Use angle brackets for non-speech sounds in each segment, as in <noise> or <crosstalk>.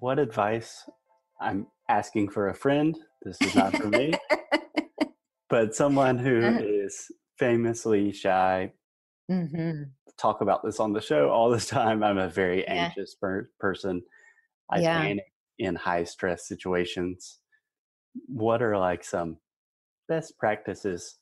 what advice? I'm asking for a friend. This is not for me, <laughs> but someone who Uh-huh. is famously shy. Mhm. Talk about this on the show all the time. I'm a very Yeah. anxious per- person. I Yeah. panic in high stress situations. What are like some best practices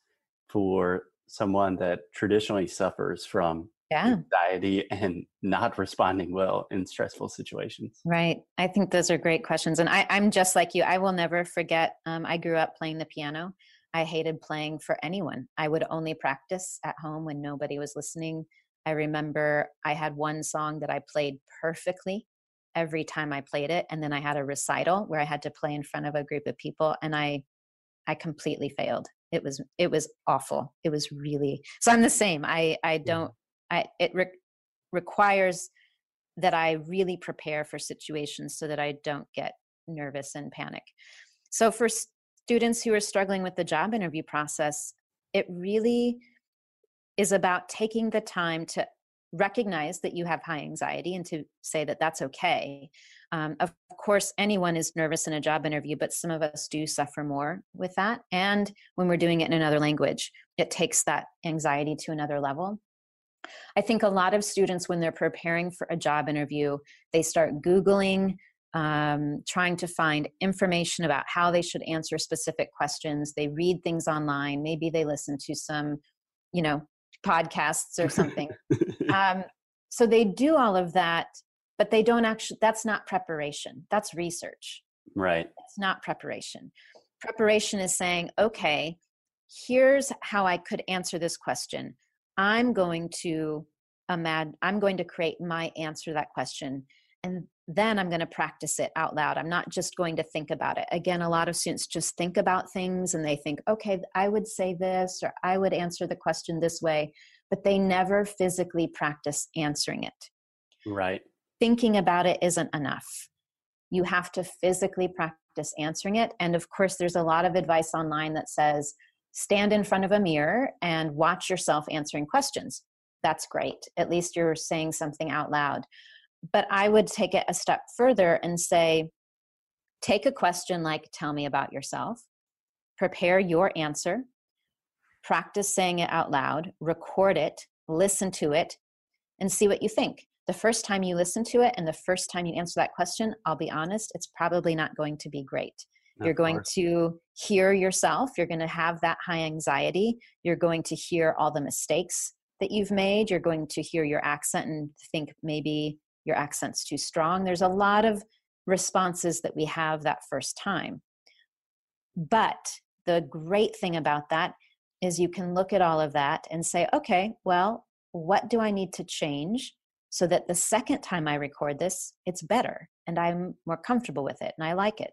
for someone that traditionally suffers from Yeah. anxiety and <laughs> not responding well in stressful situations? Right. I think those are great questions. And I, I'm just like you. I will never forget. Um, I grew up playing the piano. I hated playing for anyone. I would only practice at home when nobody was listening. I remember I had one song that I played perfectly every time I played it. And then I had a recital where I had to play in front of a group of people and I I completely failed. It was it was awful. It was really so I'm the same. I I don't I it re- requires that I really prepare for situations so that I don't get nervous and panic. So, for students who are struggling with the job interview process, it really is about taking the time to recognize that you have high anxiety and to say that that's okay. Um, of course, anyone is nervous in a job interview, but some of us do suffer more with that. And when we're doing it in another language, it takes that anxiety to another level. I think a lot of students, when they're preparing for a job interview, they start Googling, um, trying to find information about how they should answer specific questions. They read things online. Maybe they listen to some, you know, podcasts or something. <laughs> um, so they do all of that, but they don't actually, that's not preparation. That's research. right. It's not preparation. Preparation is saying, okay, here's how I could answer this question. I'm going to imagine, I'm going to create my answer to that question. And then I'm going to practice it out loud. I'm not just going to think about it. Again, a lot of students just think about things and they think, okay, I would say this or I would answer the question this way, but they never physically practice answering it Right. thinking about it isn't enough. You have to physically practice answering it. And of course, there's a lot of advice online that says stand in front of a mirror and watch yourself answering questions. That's great. At least you're saying something out loud. But I would take it a step further and say, take a question like, tell me about yourself, prepare your answer, practice saying it out loud, record it, listen to it, and see what you think the first time you listen to it and the first time you answer that question, I'll be honest, it's probably not going to be great. You're going to hear yourself. You're going to have that high anxiety. You're going to hear all the mistakes that you've made. You're going to hear your accent and think maybe your accent's too strong. There's a lot of responses that we have that first time. But the great thing about that is you can look at all of that and say, okay, well, what do I need to change so that the second time I record this, it's better and I'm more comfortable with it and I like it.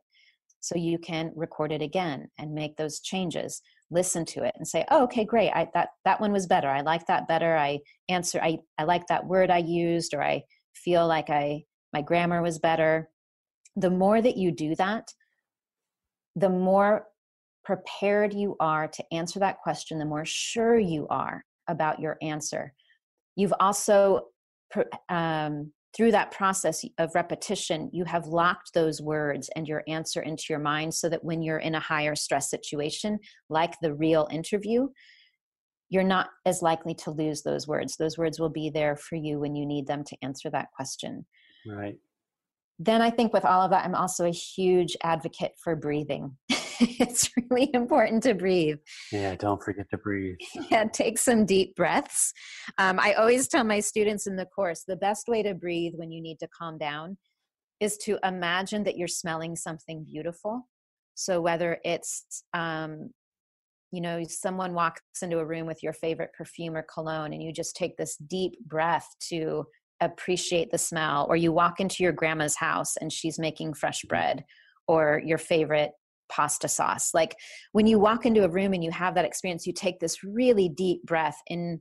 So you can record it again and make those changes, listen to it and say, oh, okay, great. I, that, that one was better. I like that better. I answer, I, I like that word I used, or I feel like I, my grammar was better. The more that you do that, the more prepared you are to answer that question, the more sure you are about your answer. You've also um, through that process of repetition, you have locked those words and your answer into your mind so that when you're in a higher stress situation, like the real interview, you're not as likely to lose those words. Those words will be there for you when you need them to answer that question. Right. Then I think with all of that, I'm also a huge advocate for breathing. <laughs> <laughs> it's really important to breathe. Yeah, don't forget to breathe. Yeah, take some deep breaths. Um, I always tell my students in the course the best way to breathe when you need to calm down is to imagine that you're smelling something beautiful. So whether it's um, you know someone walks into a room with your favorite perfume or cologne and you just take this deep breath to appreciate the smell or you walk into your grandma's house and she's making fresh bread or your favorite pasta sauce like when you walk into a room and you have that experience you take this really deep breath in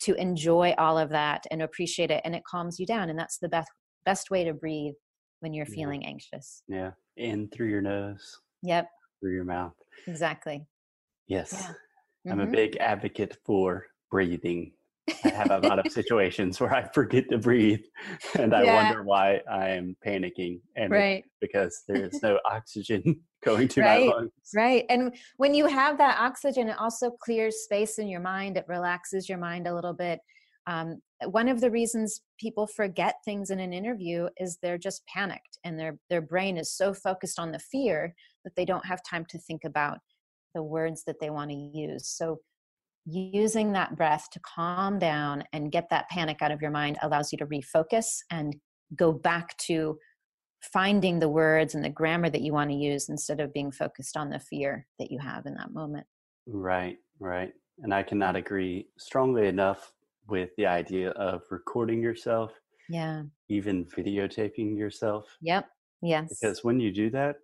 to enjoy all of that and appreciate it and it calms you down and that's the best best way to breathe when you're Yeah. feeling anxious Yeah. In through your nose, yep through your mouth. exactly Yes. Yeah. I'm a Mhm. big advocate for breathing I have a lot of <laughs> situations where I forget to breathe <laughs> and I yeah. wonder why I am panicking. And right. because there's no oxygen going to right. my lungs. Right. And when you have that oxygen, it also clears space in your mind. It relaxes your mind a little bit. Um, one of the reasons people forget things in an interview is they're just panicked and their their brain is so focused on the fear that they don't have time to think about the words that they want to use. So using that breath to calm down and get that panic out of your mind allows you to refocus and go back to finding the words and the grammar that you want to use instead of being focused on the fear that you have in that moment. Right, right. And I cannot agree strongly enough with the idea of recording yourself. Yeah. Even videotaping yourself. Yep. Yes. Because when you do that,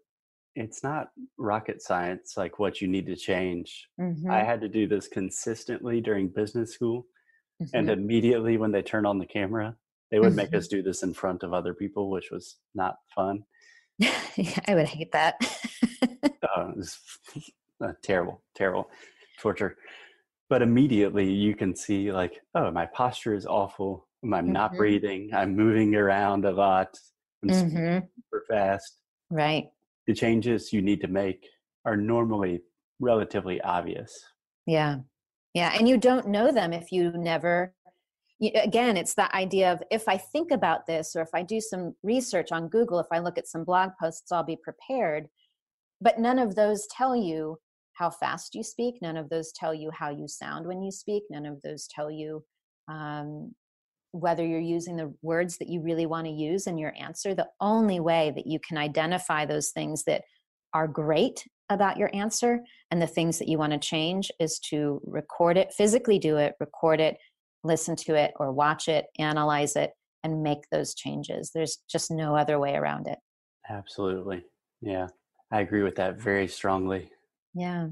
it's not rocket science like what you need to change. Mm-hmm. I had to do this consistently during business school. Mm-hmm. And immediately when they turn on the camera, they would make us mm-hmm. do this in front of other people, which was not fun. <laughs> I would hate that. <laughs> uh, it was <laughs> uh, terrible, terrible torture. But immediately you can see, like, oh, my posture is awful. I'm mm-hmm. not breathing. I'm moving around a lot. I'm mm-hmm. super fast. Right the changes you need to make are normally relatively obvious. Yeah. Yeah. And you don't know them if you never, again, it's that idea of if I think about this or if I do some research on Google, if I look at some blog posts, I'll be prepared. But none of those tell you how fast you speak. None of those tell you how you sound when you speak. None of those tell you um, whether you're using the words that you really want to use in your answer, the only way that you can identify those things that are great about your answer and the things that you want to change is to record it, physically do it, record it, listen to it, or watch it, analyze it, and make those changes. There's just no other way around it. Absolutely. Yeah. I agree with that very strongly. Yeah.